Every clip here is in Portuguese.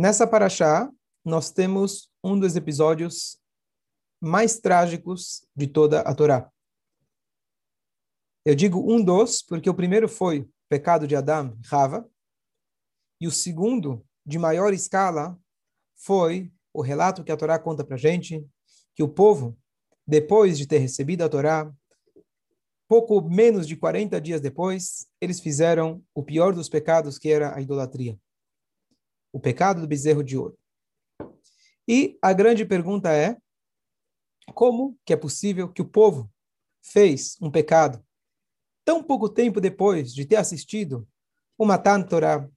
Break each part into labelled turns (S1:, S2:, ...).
S1: Nessa paraxá, nós temos um dos episódios mais trágicos de toda a Torá. Eu digo um dos, porque o primeiro foi o pecado de Adão Rava, e o segundo, de maior escala, foi o relato que a Torá conta para gente, que o povo, depois de ter recebido a Torá, pouco menos de 40 dias depois, eles fizeram o pior dos pecados, que era a idolatria. O pecado do bezerro de ouro. E a grande pergunta é, como que é possível que o povo fez um pecado tão pouco tempo depois de ter assistido o Matan Torah,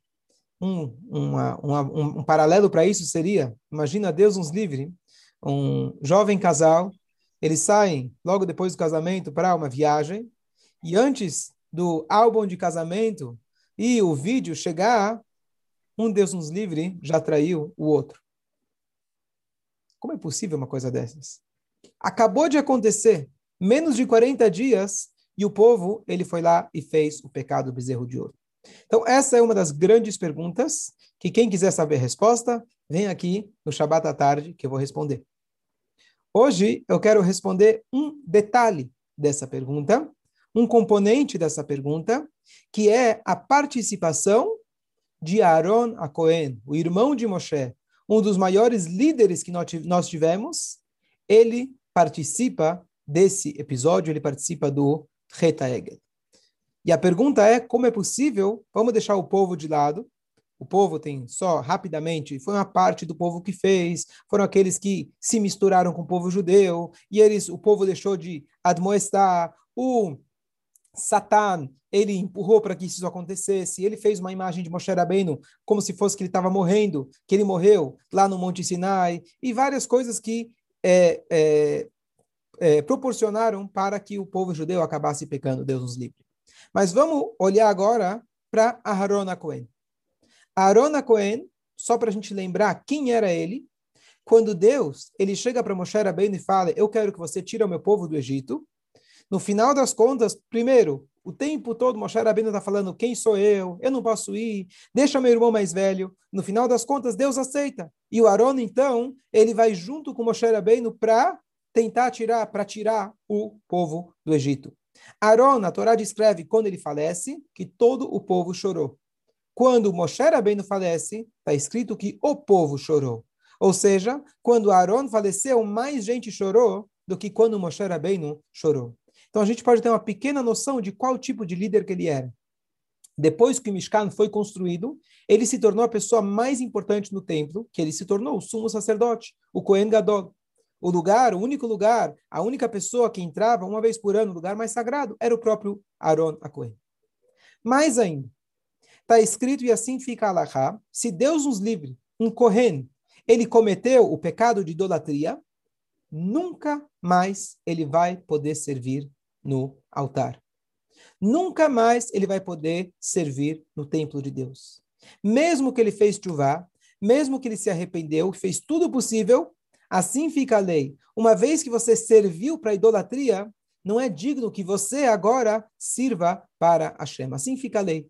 S1: um, uma, uma, um, um paralelo para isso seria, imagina Deus nos livre, um jovem casal, eles saem logo depois do casamento para uma viagem, e antes do álbum de casamento e o vídeo chegar, um Deus nos livre já traiu o outro. Como é possível uma coisa dessas? Acabou de acontecer, menos de 40 dias, e o povo, ele foi lá e fez o pecado do bezerro de ouro. Então, essa é uma das grandes perguntas que quem quiser saber a resposta, vem aqui no Shabat à tarde que eu vou responder. Hoje eu quero responder um detalhe dessa pergunta, um componente dessa pergunta, que é a participação de Aaron a Cohen, o irmão de Moshe, um dos maiores líderes que nós tivemos, ele participa desse episódio, ele participa do Reta Egel. E a pergunta é como é possível, vamos deixar o povo de lado, o povo tem só rapidamente, foi uma parte do povo que fez, foram aqueles que se misturaram com o povo judeu, e eles, o povo deixou de admoestar, o Satan, ele empurrou para que isso acontecesse, ele fez uma imagem de Moshe Rabbeinu como se fosse que ele estava morrendo, que ele morreu lá no Monte Sinai, e várias coisas que é, é, é, proporcionaram para que o povo judeu acabasse pecando, Deus nos livre. Mas vamos olhar agora para Aharon Cohen. Aharon Cohen, só para a gente lembrar quem era ele, quando Deus ele chega para Moshe Rabbeinu e fala, eu quero que você tire o meu povo do Egito, no final das contas, primeiro, o tempo todo Moshe Rabbeinu está falando, quem sou eu? Eu não posso ir, deixa meu irmão mais velho. No final das contas, Deus aceita. E o Aaron, então, ele vai junto com Moshe Rabbeinu para tentar tirar, para tirar o povo do Egito. Aaron, a Torá descreve quando ele falece, que todo o povo chorou. Quando Moshe Rabbeinu falece, está escrito que o povo chorou. Ou seja, quando Aaron faleceu, mais gente chorou do que quando Moshe Rabbeinu chorou. Então a gente pode ter uma pequena noção de qual tipo de líder que ele era. Depois que o Mishkan foi construído, ele se tornou a pessoa mais importante no templo, que ele se tornou o sumo sacerdote, o Kohen Gadol. O lugar, o único lugar, a única pessoa que entrava uma vez por ano no lugar mais sagrado era o próprio Aaron a Kohen. Mais ainda, está escrito, e assim fica Allahá, se Deus nos livre, um Kohen, ele cometeu o pecado de idolatria, nunca mais ele vai poder servir no altar. Nunca mais ele vai poder servir no templo de Deus. Mesmo que ele fez chuvá, mesmo que ele se arrependeu, fez tudo possível, Assim fica a lei. Uma vez que você serviu para a idolatria, não é digno que você agora sirva para Hashem. Assim fica a lei.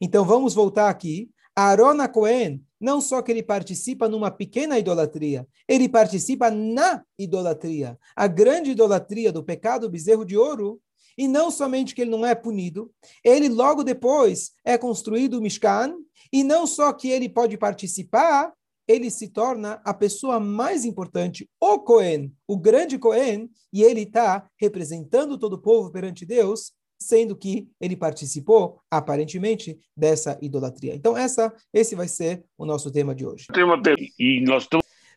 S1: Então vamos voltar aqui. Aaron Cohen, não só que ele participa numa pequena idolatria, ele participa na idolatria. A grande idolatria do pecado bezerro de ouro. E não somente que ele não é punido, ele logo depois é construído o Mishkan, e não só que ele pode participar, ele se torna a pessoa mais importante, o Cohen, o grande Cohen, e ele está representando todo o povo perante Deus, sendo que ele participou, aparentemente, dessa idolatria. Então, essa, esse vai ser o nosso tema de hoje.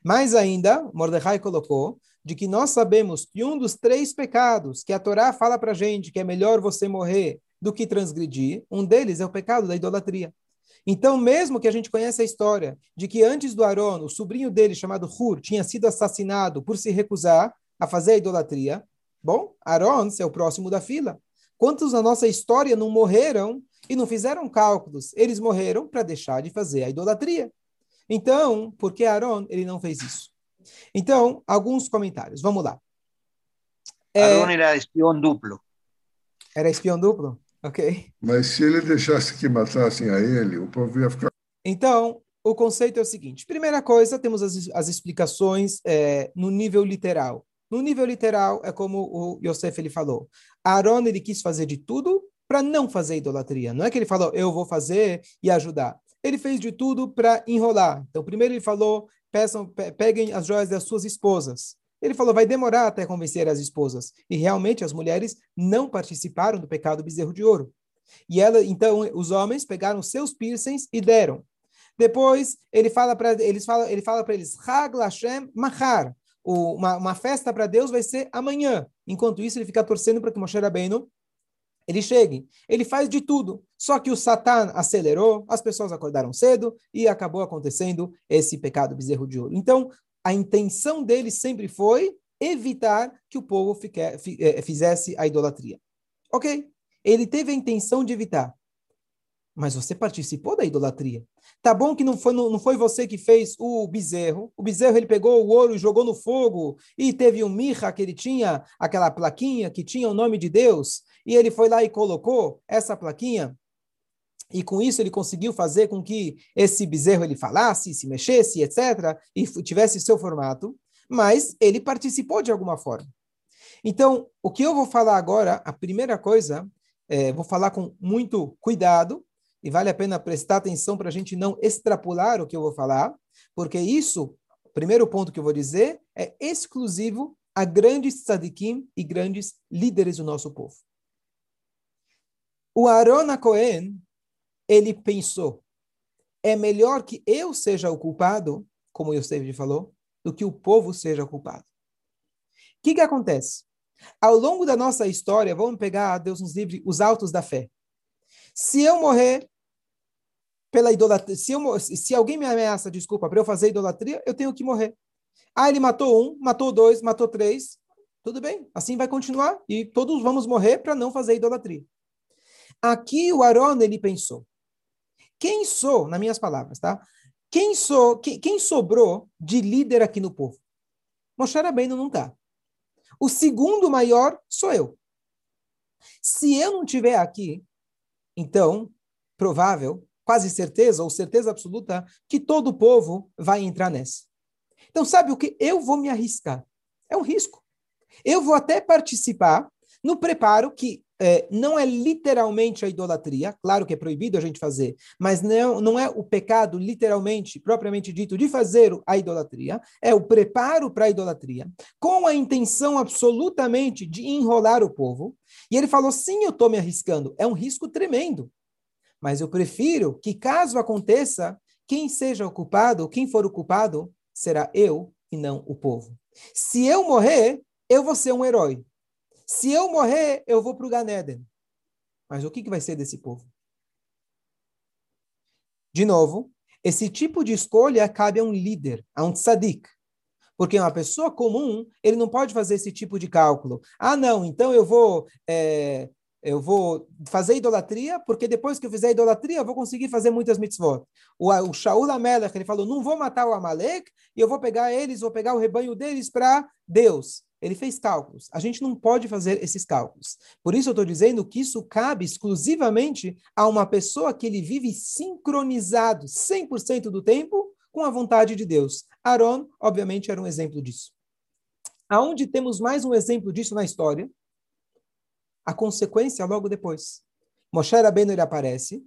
S1: Mais ainda, Mordecai colocou de que nós sabemos que um dos três pecados que a Torá fala para a gente que é melhor você morrer do que transgredir, um deles é o pecado da idolatria. Então, mesmo que a gente conheça a história de que antes do Aaron, o sobrinho dele, chamado Hur, tinha sido assassinado por se recusar a fazer a idolatria, bom, Aaron é o próximo da fila. Quantos na nossa história não morreram e não fizeram cálculos? Eles morreram para deixar de fazer a idolatria. Então, por que Aaron ele não fez isso? Então, alguns comentários. Vamos lá.
S2: É... Aaron era espião duplo.
S1: Era espião duplo? Ok?
S3: Mas se ele deixasse que matassem a ele, o povo ia ficar.
S1: Então, o conceito é o seguinte: primeira coisa, temos as, as explicações é, no nível literal. No nível literal, é como o Yosef ele falou. Aaron ele quis fazer de tudo para não fazer idolatria. Não é que ele falou, eu vou fazer e ajudar. Ele fez de tudo para enrolar. Então, primeiro ele falou, peçam, peguem as joias das suas esposas. Ele falou, vai demorar até convencer as esposas. E realmente as mulheres não participaram do pecado bezerro de ouro. E ela, então, os homens pegaram seus piercings e deram. Depois ele fala para eles fala, ele fala para eles, Hag Lashem Mahar. Uma, uma festa para Deus vai ser amanhã. Enquanto isso, ele fica torcendo para que Moshe Rabbeinu ele chegue. Ele faz de tudo. Só que o Satan acelerou, as pessoas acordaram cedo e acabou acontecendo esse pecado bezerro de ouro. Então, a intenção dele sempre foi evitar que o povo fique, eh, fizesse a idolatria. Ok? Ele teve a intenção de evitar. Mas você participou da idolatria. Tá bom que não foi, não, não foi você que fez o bezerro. O bezerro ele pegou o ouro e jogou no fogo. E teve um mirra que ele tinha, aquela plaquinha que tinha o nome de Deus. E ele foi lá e colocou essa plaquinha. E com isso ele conseguiu fazer com que esse bezerro ele falasse, se mexesse, etc. E tivesse seu formato. Mas ele participou de alguma forma. Então, o que eu vou falar agora, a primeira coisa, é, vou falar com muito cuidado, e vale a pena prestar atenção para a gente não extrapolar o que eu vou falar, porque isso, o primeiro ponto que eu vou dizer, é exclusivo a grandes tzadikim e grandes líderes do nosso povo. O Aaron Cohen, ele pensou, é melhor que eu seja o culpado, como Yosef falou, do que o povo seja o culpado. O que, que acontece? Ao longo da nossa história, vamos pegar, Deus nos livre, os altos da fé. Se eu morrer pela idolatria, se, eu, se alguém me ameaça, desculpa, para eu fazer idolatria, eu tenho que morrer. Ah, ele matou um, matou dois, matou três. Tudo bem, assim vai continuar e todos vamos morrer para não fazer idolatria. Aqui o Aaron ele pensou: quem sou, nas minhas palavras, tá? Quem sou, quem, quem sobrou de líder aqui no povo? Moshe Rabbeinu não está. O segundo maior sou eu. Se eu não tiver aqui, então, provável, quase certeza, ou certeza absoluta, que todo o povo vai entrar nessa. Então, sabe o que? Eu vou me arriscar. É um risco. Eu vou até participar no preparo que é, não é literalmente a idolatria, claro que é proibido a gente fazer, mas não, não é o pecado literalmente, propriamente dito, de fazer a idolatria, é o preparo para a idolatria, com a intenção absolutamente de enrolar o povo. E ele falou: sim, eu estou me arriscando, é um risco tremendo. Mas eu prefiro que, caso aconteça, quem seja o culpado, quem for o culpado, será eu e não o povo. Se eu morrer, eu vou ser um herói. Se eu morrer, eu vou para o Ganeden. Mas o que, que vai ser desse povo? De novo, esse tipo de escolha cabe a um líder, a um tzadik. Porque uma pessoa comum, ele não pode fazer esse tipo de cálculo. Ah, não, então eu vou, é, eu vou fazer idolatria, porque depois que eu fizer idolatria, eu vou conseguir fazer muitas mitzvot. O, o Shaul Amelech, ele falou, não vou matar o Amalek, e eu vou pegar eles, vou pegar o rebanho deles para Deus. Ele fez cálculos. A gente não pode fazer esses cálculos. Por isso eu estou dizendo que isso cabe exclusivamente a uma pessoa que ele vive sincronizado 100% do tempo com a vontade de Deus. Aaron, obviamente, era um exemplo disso. Aonde temos mais um exemplo disso na história? A consequência logo depois. Moshe Rabbeinu ele aparece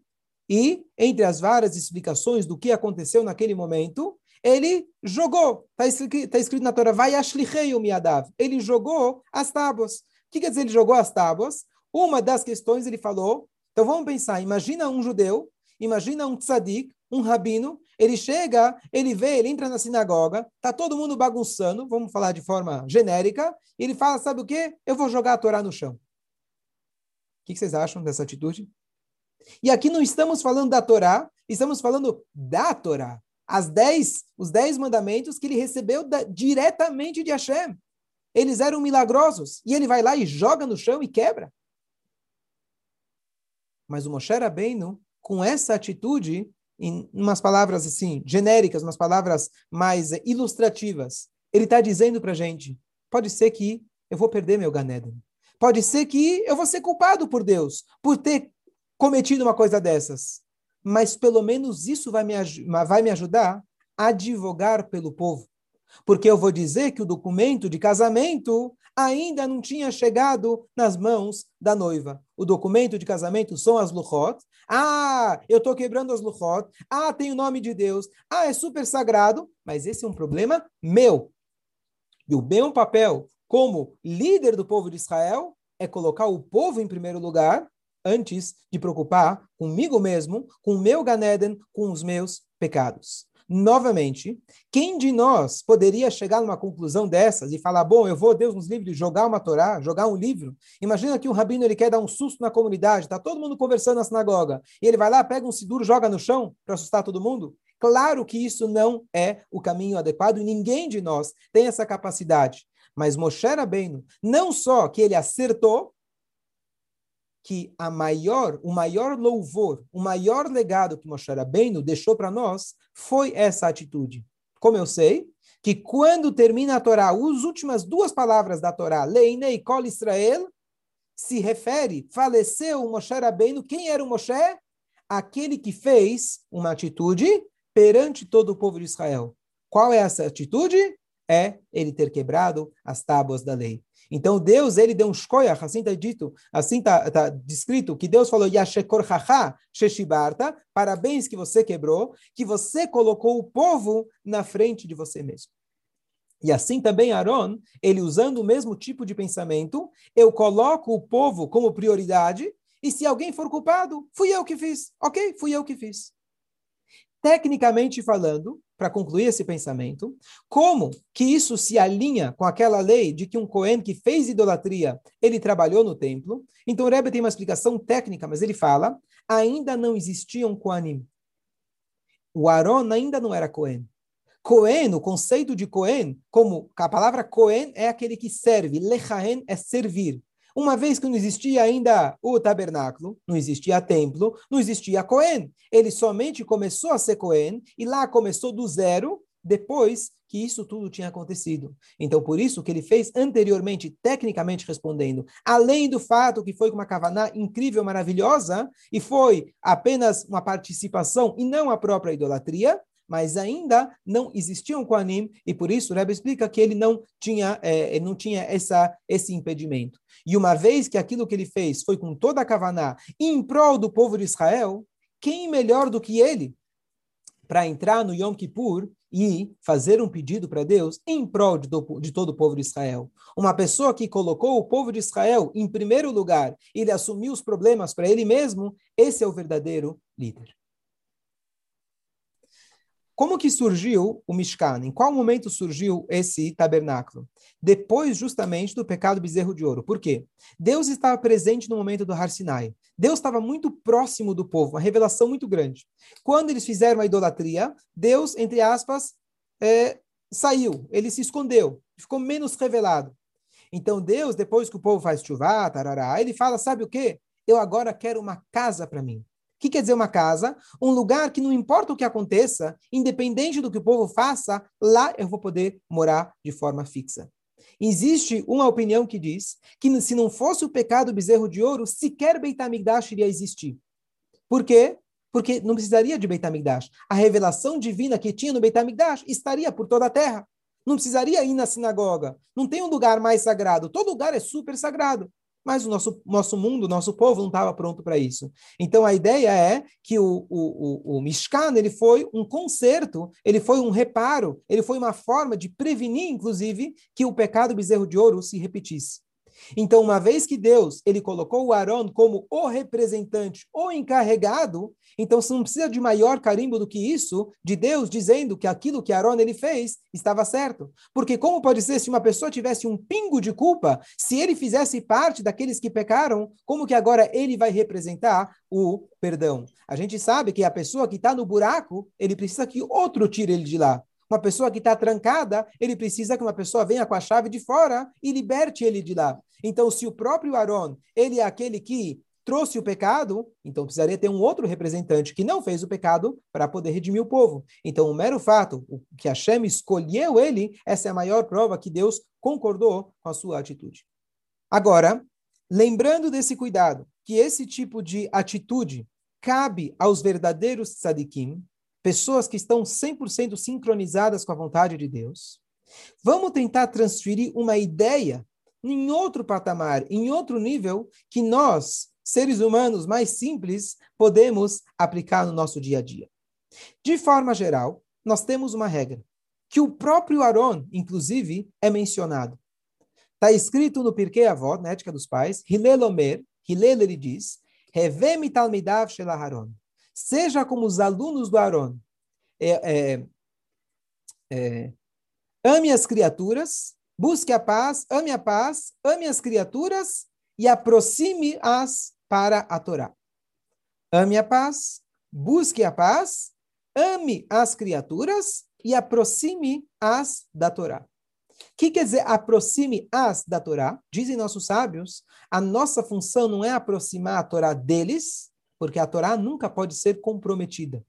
S1: e, entre as várias explicações do que aconteceu naquele momento, ele jogou, está escrito, tá escrito na Torá, vai ashlichei o miadav. Ele jogou as tábuas. O que quer dizer ele jogou as tábuas? Uma das questões ele falou, então vamos pensar, imagina um judeu, imagina um tzadik, um rabino, ele chega, ele vê, ele entra na sinagoga, tá todo mundo bagunçando, vamos falar de forma genérica, e ele fala, sabe o quê? Eu vou jogar a Torá no chão. O que vocês acham dessa atitude? E aqui não estamos falando da Torá, estamos falando da Torá as dez, os dez mandamentos que ele recebeu da, diretamente de Hashem. Eles eram milagrosos. E ele vai lá e joga no chão e quebra. Mas o Moshe Rabbeinu, com essa atitude, em umas palavras assim, genéricas, umas palavras mais ilustrativas, ele está dizendo para a gente, pode ser que eu vou perder meu Ganeden. Pode ser que eu vou ser culpado por Deus, por ter cometido uma coisa dessas. mas pelo menos isso vai me, vai me ajudar a advogar pelo povo. Porque eu vou dizer que o documento de casamento ainda não tinha chegado nas mãos da noiva. O documento de casamento são as luchot. Ah, eu estou quebrando as luchot. Ah, tem o nome de Deus. Ah, é super sagrado. Mas esse é um problema meu. E o meu papel como líder do povo de Israel é colocar o povo em primeiro lugar antes de preocupar comigo mesmo, com o meu Ganeden, com os meus pecados. Novamente, quem de nós poderia chegar numa conclusão dessas e falar, bom, eu vou, Deus nos livre, jogar uma Torá, jogar um livro? Imagina que um rabino ele quer dar um susto na comunidade, está todo mundo conversando na sinagoga, e ele vai lá, pega um siduro, joga no chão para assustar todo mundo? Claro que isso não é o caminho adequado e ninguém de nós tem essa capacidade. Mas Moshe Rabbeinu, não só que ele acertou, que a maior, o maior louvor, o maior legado que Moshe Rabbeinu deixou para nós foi essa atitude. Como eu sei? Que quando termina a Torá, as últimas duas palavras da Torá, Leinei Kol Israel, se refere, faleceu o Moshe Rabbeinu. Quem era o Moshe? Aquele que fez uma atitude perante todo o povo de Israel. Qual é essa atitude? É ele ter quebrado as tábuas da lei. Então Deus, ele deu um shkoyach, assim está dito, assim está tá descrito, que Deus falou, Yashekor haha sheshibarta, parabéns que você quebrou, que você colocou o povo na frente de você mesmo. E assim também Aaron, ele usando o mesmo tipo de pensamento, eu coloco o povo como prioridade, e se alguém for culpado, fui eu que fiz. Ok, fui eu que fiz. Tecnicamente falando, para concluir esse pensamento, como que isso se alinha com aquela lei de que um Cohen que fez idolatria, ele trabalhou no templo. Então o Rebbe tem uma explicação técnica, mas ele fala, ainda não existia um Kohanim. O Aaron ainda não era Cohen. Cohen, o conceito de Cohen, como a palavra Cohen é aquele que serve, Lechahen é servir. Uma vez que não existia ainda o tabernáculo, não existia templo, não existia Cohen. Ele somente começou a ser Cohen e lá começou do zero depois que isso tudo tinha acontecido. Então, por isso que ele fez anteriormente, tecnicamente respondendo, além do fato que foi com uma kavaná incrível, maravilhosa, e foi apenas uma participação e não a própria idolatria, mas ainda não existiam Koanim, e por isso o Rebbe explica que ele não tinha, é, ele não tinha essa, esse impedimento. E uma vez que aquilo que ele fez foi com toda a Kavaná em prol do povo de Israel, quem melhor do que ele para entrar no Yom Kippur e fazer um pedido para Deus em prol de, do, de, todo o povo de Israel. Uma pessoa que colocou o povo de Israel em primeiro lugar, ele assumiu os problemas para ele mesmo, esse é o verdadeiro líder. Como que surgiu o Mishkan? Em qual momento surgiu esse tabernáculo? Depois, justamente, do pecado bezerro de ouro. Por quê? Deus estava presente no momento do Har Sinai. Deus estava muito próximo do povo, uma revelação muito grande. Quando eles fizeram a idolatria, Deus, entre aspas, é, saiu, ele se escondeu, ficou menos revelado. Então Deus, depois que o povo faz chuva, tarará, ele fala, sabe o quê? Eu agora quero uma casa para mim que quer dizer uma casa? Um lugar que não importa o que aconteça, independente do que o povo faça, lá eu vou poder morar de forma fixa. Existe uma opinião que diz que se não fosse o pecado bezerro de ouro, sequer Beit HaMikdash iria existir. Por quê? Porque não precisaria de Beit HaMikdash. A revelação divina que tinha no Beit HaMikdash estaria por toda a terra. Não precisaria ir na sinagoga. Não tem um lugar mais sagrado. Todo lugar é super sagrado mas o nosso, nosso mundo, nosso povo não estava pronto para isso. Então a ideia é que o, o, o, o Mishkan ele foi um conserto, ele foi um reparo, ele foi uma forma de prevenir, inclusive, que o pecado bezerro de ouro se repetisse. Então, uma vez que Deus ele colocou o Aaron como o representante, o encarregado, então você não precisa de maior carimbo do que isso, de Deus dizendo que aquilo que Aaron ele fez estava certo. Porque como pode ser se uma pessoa tivesse um pingo de culpa, se ele fizesse parte daqueles que pecaram, como que agora ele vai representar o perdão? A gente sabe que a pessoa que está no buraco, ele precisa que outro tire ele de lá. Uma pessoa que está trancada, ele precisa que uma pessoa venha com a chave de fora e liberte ele de lá. Então, se o próprio Aaron, ele é aquele que trouxe o pecado, então precisaria ter um outro representante que não fez o pecado para poder redimir o povo. Então, o mero fato que Hashem escolheu ele, essa é a maior prova que Deus concordou com a sua atitude. Agora, lembrando desse cuidado, que esse tipo de atitude cabe aos verdadeiros tzadikim, pessoas que estão 100% sincronizadas com a vontade de Deus. Vamos tentar transferir uma ideia em outro patamar, em outro nível, que nós, seres humanos mais simples, podemos aplicar no nosso dia a dia. De forma geral, nós temos uma regra, que o próprio Aaron, inclusive, é mencionado. Está escrito no Pirkei Avot, na Ética dos Pais, Hillel Omer, Hillel ele diz, Revemi talmidav shel. Seja como os alunos do Aaron. É, é, é, ame as criaturas, busque a paz, ame a paz, ame as criaturas e aproxime-as para a Torá. Ame a paz, busque a paz, ame as criaturas e aproxime-as da Torá que quer dizer aproxime-as da Torá? Dizem nossos sábios, a nossa função não é aproximar a Torá deles, porque a Torá nunca pode ser comprometida.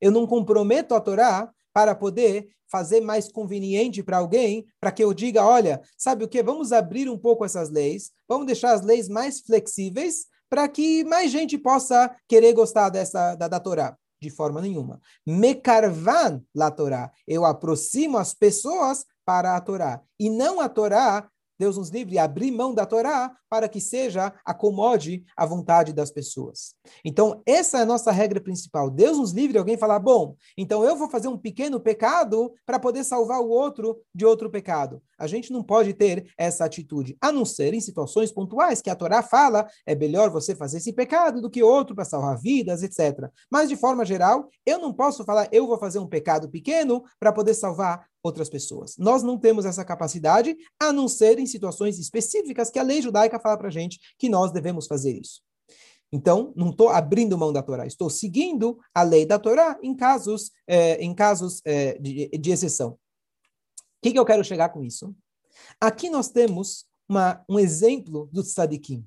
S1: Eu não comprometo a Torá para poder fazer mais conveniente para alguém, para que eu diga, olha, sabe o que? Vamos abrir um pouco essas leis, vamos deixar as leis mais flexíveis para que mais gente possa querer gostar dessa da, da Torá. De forma nenhuma. Mekarvan la Torá. Eu aproximo as pessoas para a Torá. E não a Torá Deus nos livre abrir mão da Torá para que seja acomode a vontade das pessoas. Então, essa é a nossa regra principal. Deus nos livre alguém falar, bom, então eu vou fazer um pequeno pecado para poder salvar o outro de outro pecado. A gente não pode ter essa atitude, a não ser em situações pontuais que a Torá fala, é melhor você fazer esse pecado do que outro para salvar vidas, etc. Mas, de forma geral, eu não posso falar, eu vou fazer um pecado pequeno para poder salvar outras pessoas. Nós não temos essa capacidade, a não ser em situações específicas que a lei judaica fala para a gente que nós devemos fazer isso. Então, não estou abrindo mão da Torá, estou seguindo a lei da Torá em casos, é, em casos é, de, de, exceção. O que, que, eu quero chegar com isso? Aqui nós temos uma, um exemplo do tzadikim,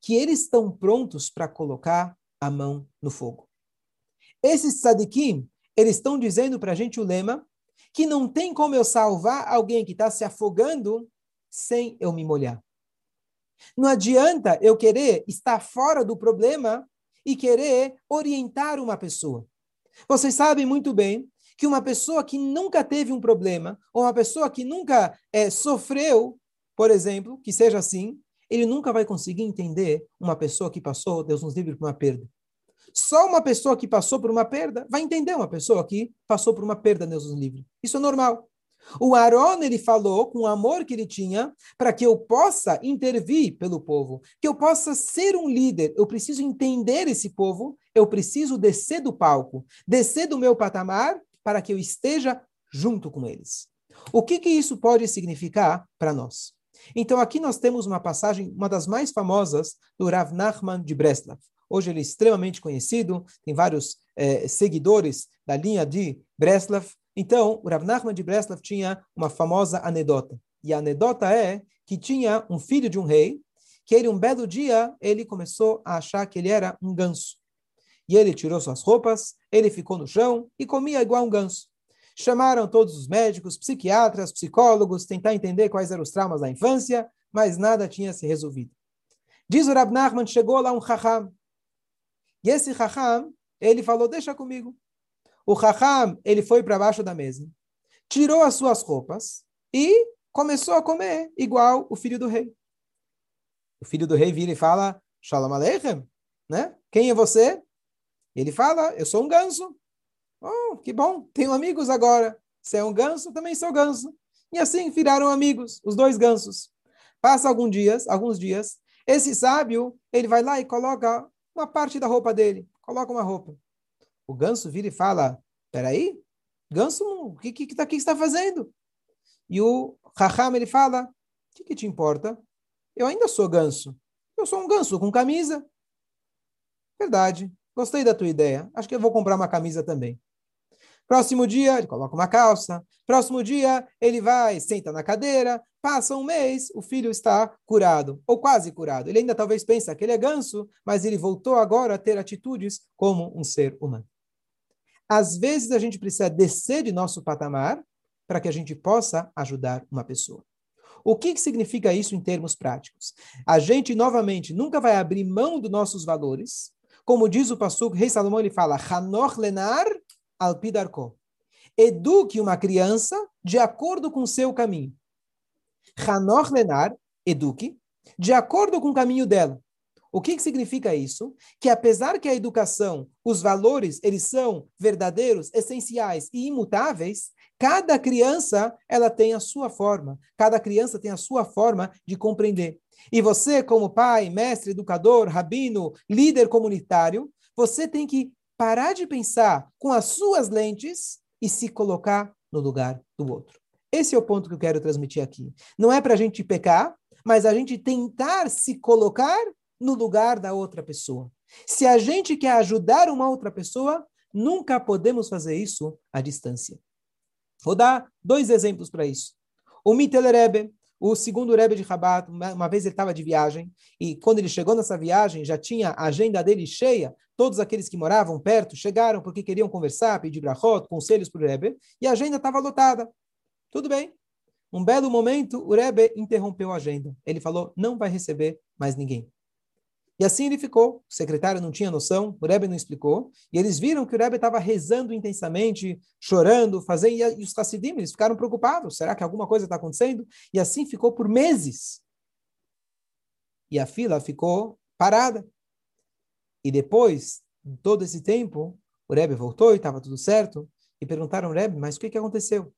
S1: que eles estão prontos para colocar a mão no fogo. Esses tzadikim, eles estão dizendo para a gente o lema que não tem como eu salvar alguém que está se afogando sem eu me molhar. Não adianta eu querer estar fora do problema e querer orientar uma pessoa. Vocês sabem muito bem que uma pessoa que nunca teve um problema, ou uma pessoa que nunca é, sofreu, por exemplo, que seja assim, ele nunca vai conseguir entender uma pessoa que passou, Deus nos livre, por uma perda. Só uma pessoa que passou por uma perda vai entender uma pessoa que passou por uma perda, Deus nos livre. Isso é normal. O Aaron, ele falou com o amor que ele tinha para que eu possa intervir pelo povo, que eu possa ser um líder. Eu preciso entender esse povo, eu preciso descer do palco, descer do meu patamar para que eu esteja junto com eles. O que, que isso pode significar para nós? Então, aqui nós temos uma passagem, uma das mais famosas do Rav Nachman de Breslav. Hoje ele é extremamente conhecido, tem vários eh, seguidores da linha de Breslav. Então, o Rav Nachman de Breslav tinha uma famosa anedota. E a anedota é que tinha um filho de um rei, que ele, um belo dia, ele começou a achar que ele era um ganso. E ele tirou suas roupas, ele ficou no chão e comia igual um ganso. Chamaram todos os médicos, psiquiatras, psicólogos, tentar entender quais eram os traumas da infância, mas nada tinha se resolvido. Diz o Rab Nachman, chegou lá um Chacham, e esse Raham, ele falou, deixa comigo. O Raham, ele foi para baixo da mesa, tirou as suas roupas e começou a comer igual o filho do rei. O filho do rei vira e fala, Shalom Aleichem, né? Quem é você? Ele fala, eu sou um ganso. Oh, que bom, tenho amigos agora. Você é um ganso, também sou ganso. E assim viraram amigos, os dois gansos. Passa alguns dias, alguns dias, esse sábio, ele vai lá e coloca uma parte da roupa dele, coloca uma roupa. O ganso vira e fala: Peraí, ganso, o que, que, que, tá, que está fazendo? E o Raham ele fala: O que, que te importa? Eu ainda sou ganso. Eu sou um ganso com camisa. Verdade. Gostei da tua ideia. Acho que eu vou comprar uma camisa também. Próximo dia, ele coloca uma calça. Próximo dia, ele vai, senta na cadeira. Passa um mês, o filho está curado, ou quase curado. Ele ainda talvez pensa que ele é ganso, mas ele voltou agora a ter atitudes como um ser humano. Às vezes, a gente precisa descer de nosso patamar para que a gente possa ajudar uma pessoa. O que, que significa isso em termos práticos? A gente, novamente, nunca vai abrir mão dos nossos valores, Como diz o Pasuk, rei Salomão, ele fala, Hanor lenar alpidarko. Eduque uma criança de acordo com seu caminho. Hanor lenar, eduque, de acordo com o caminho dela. O que, que significa isso? Que apesar que a educação, os valores, eles são verdadeiros, essenciais e imutáveis, cada criança, ela tem a sua forma. Cada criança tem a sua forma de compreender. E você, como pai, mestre, educador, rabino, líder comunitário, você tem que parar de pensar com as suas lentes e se colocar no lugar do outro. Esse é o ponto que eu quero transmitir aqui. Não é para a gente pecar, mas a gente tentar se colocar no lugar da outra pessoa. Se a gente quer ajudar uma outra pessoa, nunca podemos fazer isso à distância. Vou dar dois exemplos para isso. O Mittel Rebbe, o segundo Rebbe de Rabat, uma vez ele estava de viagem, e quando ele chegou nessa viagem, já tinha a agenda dele cheia, todos aqueles que moravam perto chegaram porque queriam conversar, pedir brachot, conselhos para o Rebbe, e a agenda estava lotada. Tudo bem. Um belo momento, o Rebbe interrompeu a agenda. Ele falou, não vai receber mais ninguém. E assim ele ficou. O secretário não tinha noção, o Rebbe não explicou. E eles viram que o Rebbe estava rezando intensamente, chorando, fazendo. E os Hassidim, eles ficaram preocupados. Será que alguma coisa está acontecendo? E assim ficou por meses. E a fila ficou parada. E depois, de todo esse tempo, o Rebbe voltou e estava tudo certo. E perguntaram ao Rebbe, mas o que, que aconteceu?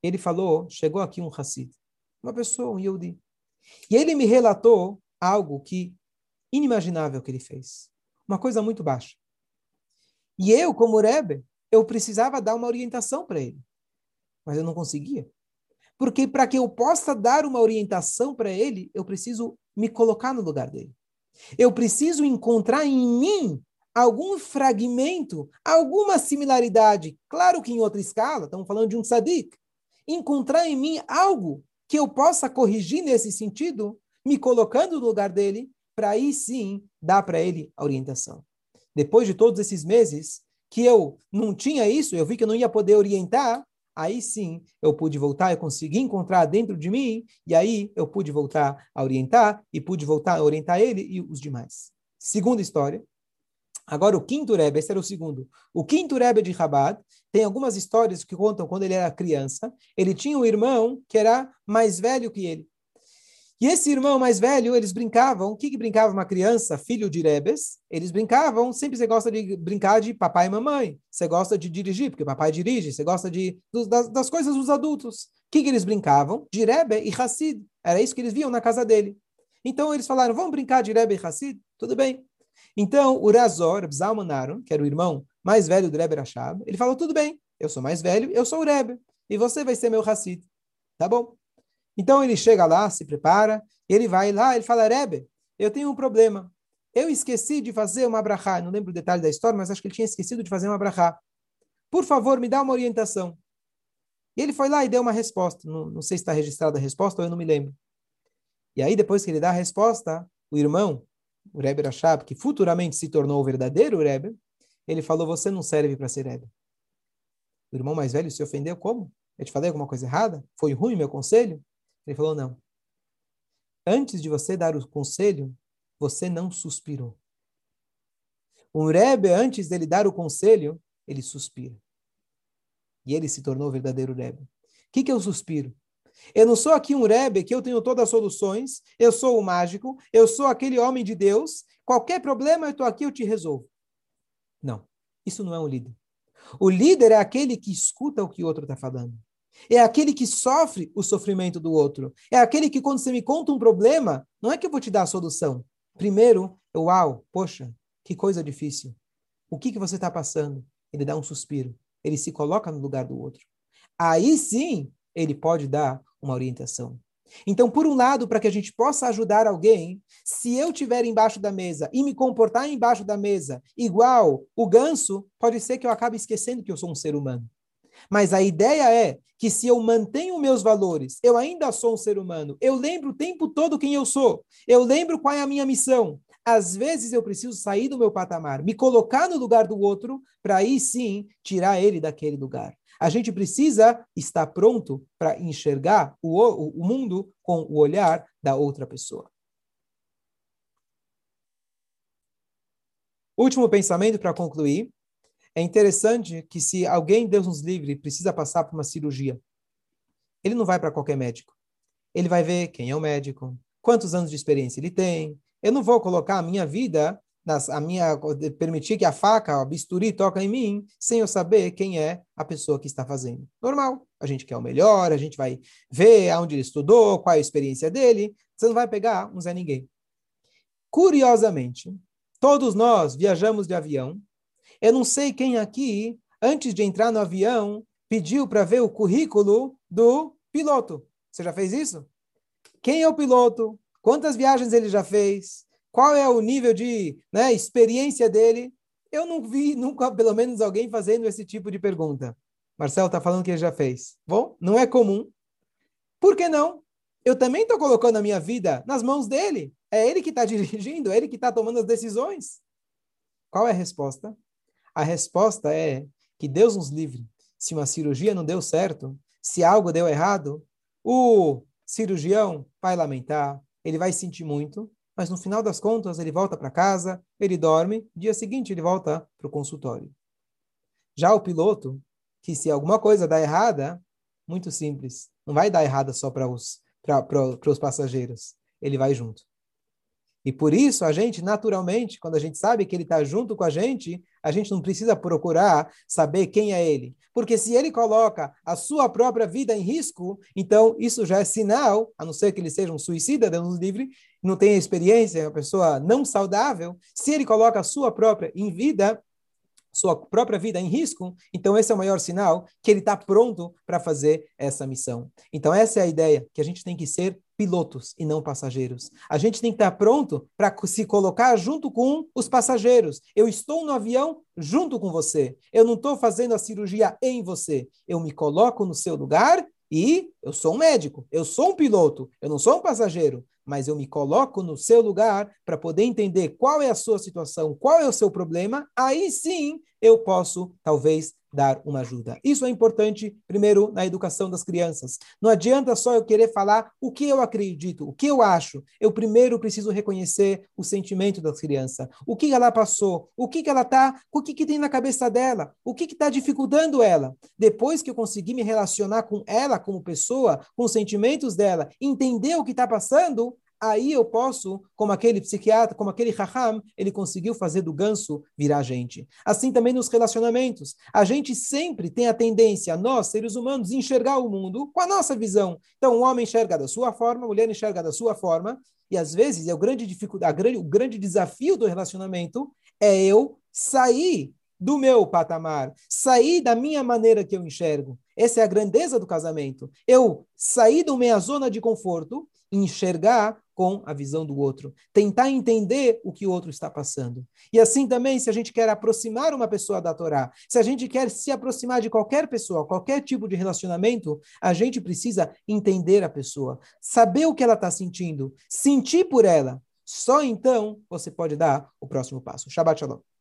S1: Ele falou, chegou aqui um Hassid, uma pessoa, um Yehudi. E ele me relatou algo que inimaginável que ele fez. Uma coisa muito baixa. E eu, como Rebbe, eu precisava dar uma orientação para ele. Mas eu não conseguia. Porque para que eu possa dar uma orientação para ele, eu preciso me colocar no lugar dele. Eu preciso encontrar em mim algum fragmento, alguma similaridade. Claro que em outra escala, estamos falando de um tzadik. Encontrar em mim algo que eu possa corrigir nesse sentido, me colocando no lugar dele para aí sim dar para ele a orientação. Depois de todos esses meses que eu não tinha isso, eu vi que eu não ia poder orientar, aí sim eu pude voltar, eu consegui encontrar dentro de mim, e aí eu pude voltar a orientar, e pude voltar a orientar ele e os demais. Segunda história. Agora, o quinto Rebbe, esse era o segundo. O quinto Rebbe de Chabad tem algumas histórias que contam quando ele era criança. Ele tinha um irmão que era mais velho que ele. E esse irmão mais velho, eles brincavam. O que, que brincava uma criança, filho de Rebes? Eles brincavam. Sempre você gosta de brincar de papai e mamãe. Você gosta de dirigir, porque papai dirige. Você gosta de, das, das coisas dos adultos. O que, que eles brincavam? De Rebe e Hassid. Era isso que eles viam na casa dele. Então eles falaram: vamos brincar de Rebe e Hassid? Tudo bem. Então o Razor, Zalman que era o irmão mais velho do Rebbe Rashab, ele falou: tudo bem, eu sou mais velho, eu sou o Rebbe. E você vai ser meu Hassid. Tá bom. Então ele chega lá, se prepara, ele vai lá, ele fala, Rebbe, eu tenho um problema. Eu esqueci de fazer uma brachá. Não lembro o detalhe da história, mas acho que ele tinha esquecido de fazer uma brachá. Por favor, me dá uma orientação. E ele foi lá e deu uma resposta. Não, não sei se está registrada a resposta ou eu não me lembro. E aí, depois que ele dá a resposta, o irmão, o Rebbe Rashab, que futuramente se tornou o verdadeiro Rebbe, ele falou, você não serve para ser Rebbe. O irmão mais velho se ofendeu, como? Eu te falei alguma coisa errada? Foi ruim meu conselho? Ele falou: não. Antes de você dar o conselho, você não suspirou. Um Rebbe, antes dele dar o conselho, ele suspira. E ele se tornou o verdadeiro Rebbe. O que, que o suspiro? Eu não sou aqui um Rebbe que eu tenho todas as soluções, eu sou o mágico, eu sou aquele homem de Deus, qualquer problema eu estou aqui, eu te resolvo. Não, isso não é um líder. O líder é aquele que escuta o que o outro está falando. É aquele que sofre o sofrimento do outro. É aquele que, quando você me conta um problema, não é que eu vou te dar a solução. Primeiro, eu, uau, poxa, que coisa difícil. O que, que você está passando? Ele dá um suspiro. Ele se coloca no lugar do outro. Aí sim, ele pode dar uma orientação. Então, por um lado, para que a gente possa ajudar alguém, se eu estiver embaixo da mesa e me comportar embaixo da mesa igual o ganso, pode ser que eu acabe esquecendo que eu sou um ser humano. Mas a ideia é que se eu mantenho meus valores, eu ainda sou um ser humano, eu lembro o tempo todo quem eu sou, eu lembro qual é a minha missão. Às vezes eu preciso sair do meu patamar, me colocar no lugar do outro, para aí sim tirar ele daquele lugar. A gente precisa estar pronto para enxergar o, o mundo com o olhar da outra pessoa. Último pensamento para concluir. É interessante que se alguém, Deus nos livre, precisa passar por uma cirurgia, ele não vai para qualquer médico. Ele vai ver quem é o médico, quantos anos de experiência ele tem. Eu não vou colocar a minha vida, nas, a minha permitir que a faca, o bisturi toca em mim, sem eu saber quem é a pessoa que está fazendo. Normal. A gente quer o melhor, a gente vai ver aonde ele estudou, qual é a experiência dele. Você não vai pegar um Zé Ninguém. Curiosamente, todos nós viajamos de avião. Eu não sei quem aqui, antes de entrar no avião, pediu para ver o currículo do piloto. Você já fez isso? Quem é o piloto? Quantas viagens ele já fez? Qual é o nível de né, experiência dele? Eu não vi nunca, pelo menos, alguém fazendo esse tipo de pergunta. Marcelo está falando que ele já fez. Bom, não é comum. Por que não? Eu também estou colocando a minha vida nas mãos dele. É ele que está dirigindo, é ele que está tomando as decisões. Qual é a resposta? A resposta é que Deus nos livre. Se uma cirurgia não deu certo, se algo deu errado, o cirurgião vai lamentar, ele vai sentir muito, mas no final das contas ele volta para casa, ele dorme, dia seguinte ele volta para o consultório. Já o piloto, que se alguma coisa dá errada, muito simples, não vai dar errada só para os, os passageiros, ele vai junto. E por isso, a gente, naturalmente, quando a gente sabe que ele está junto com a gente, a gente não precisa procurar saber quem é ele. Porque se ele coloca a sua própria vida em risco, então isso já é sinal, a não ser que ele seja um suicida, Deus nos livre, não tenha experiência, uma pessoa não saudável, se ele coloca a sua própria em vida, sua própria vida em risco, então esse é o maior sinal que ele está pronto para fazer essa missão. Então essa é a ideia, que a gente tem que ser pilotos e não passageiros. A gente tem que estar pronto para se colocar junto com os passageiros. Eu estou no avião junto com você. Eu não estou fazendo a cirurgia em você. Eu me coloco no seu lugar e eu sou um médico, eu sou um piloto, eu não sou um passageiro mas eu me coloco no seu lugar para poder entender qual é a sua situação, qual é o seu problema, aí sim eu posso, talvez, dar uma ajuda. Isso é importante, primeiro, na educação das crianças. Não adianta só eu querer falar o que eu acredito, o que eu acho. Eu primeiro preciso reconhecer o sentimento da criança. O que ela passou, o que, ela está, o que, que tem na cabeça dela, o que está dificultando ela. Depois que eu conseguir me relacionar com ela como pessoa, com os sentimentos dela, entender o que está passando, aí eu posso, como aquele psiquiatra, como aquele raham, ele conseguiu fazer do ganso virar gente. Assim também nos relacionamentos. A gente sempre tem a tendência, nós, seres humanos, enxergar o mundo com a nossa visão. Então, o homem enxerga da sua forma, a mulher enxerga da sua forma, e às vezes é o grande dificuldade, grande, o grande desafio do relacionamento é eu sair do meu patamar, sair da minha maneira que eu enxergo. Essa é a grandeza do casamento. Eu sair da minha zona de conforto, enxergar com a visão do outro, tentar entender o que o outro está passando. E assim também, se a gente quer aproximar uma pessoa da Torá, se a gente quer se aproximar de qualquer pessoa, qualquer tipo de relacionamento, a gente precisa entender a pessoa, saber o que ela está sentindo, sentir por ela. Só então você pode dar o próximo passo. Shabbat Shalom.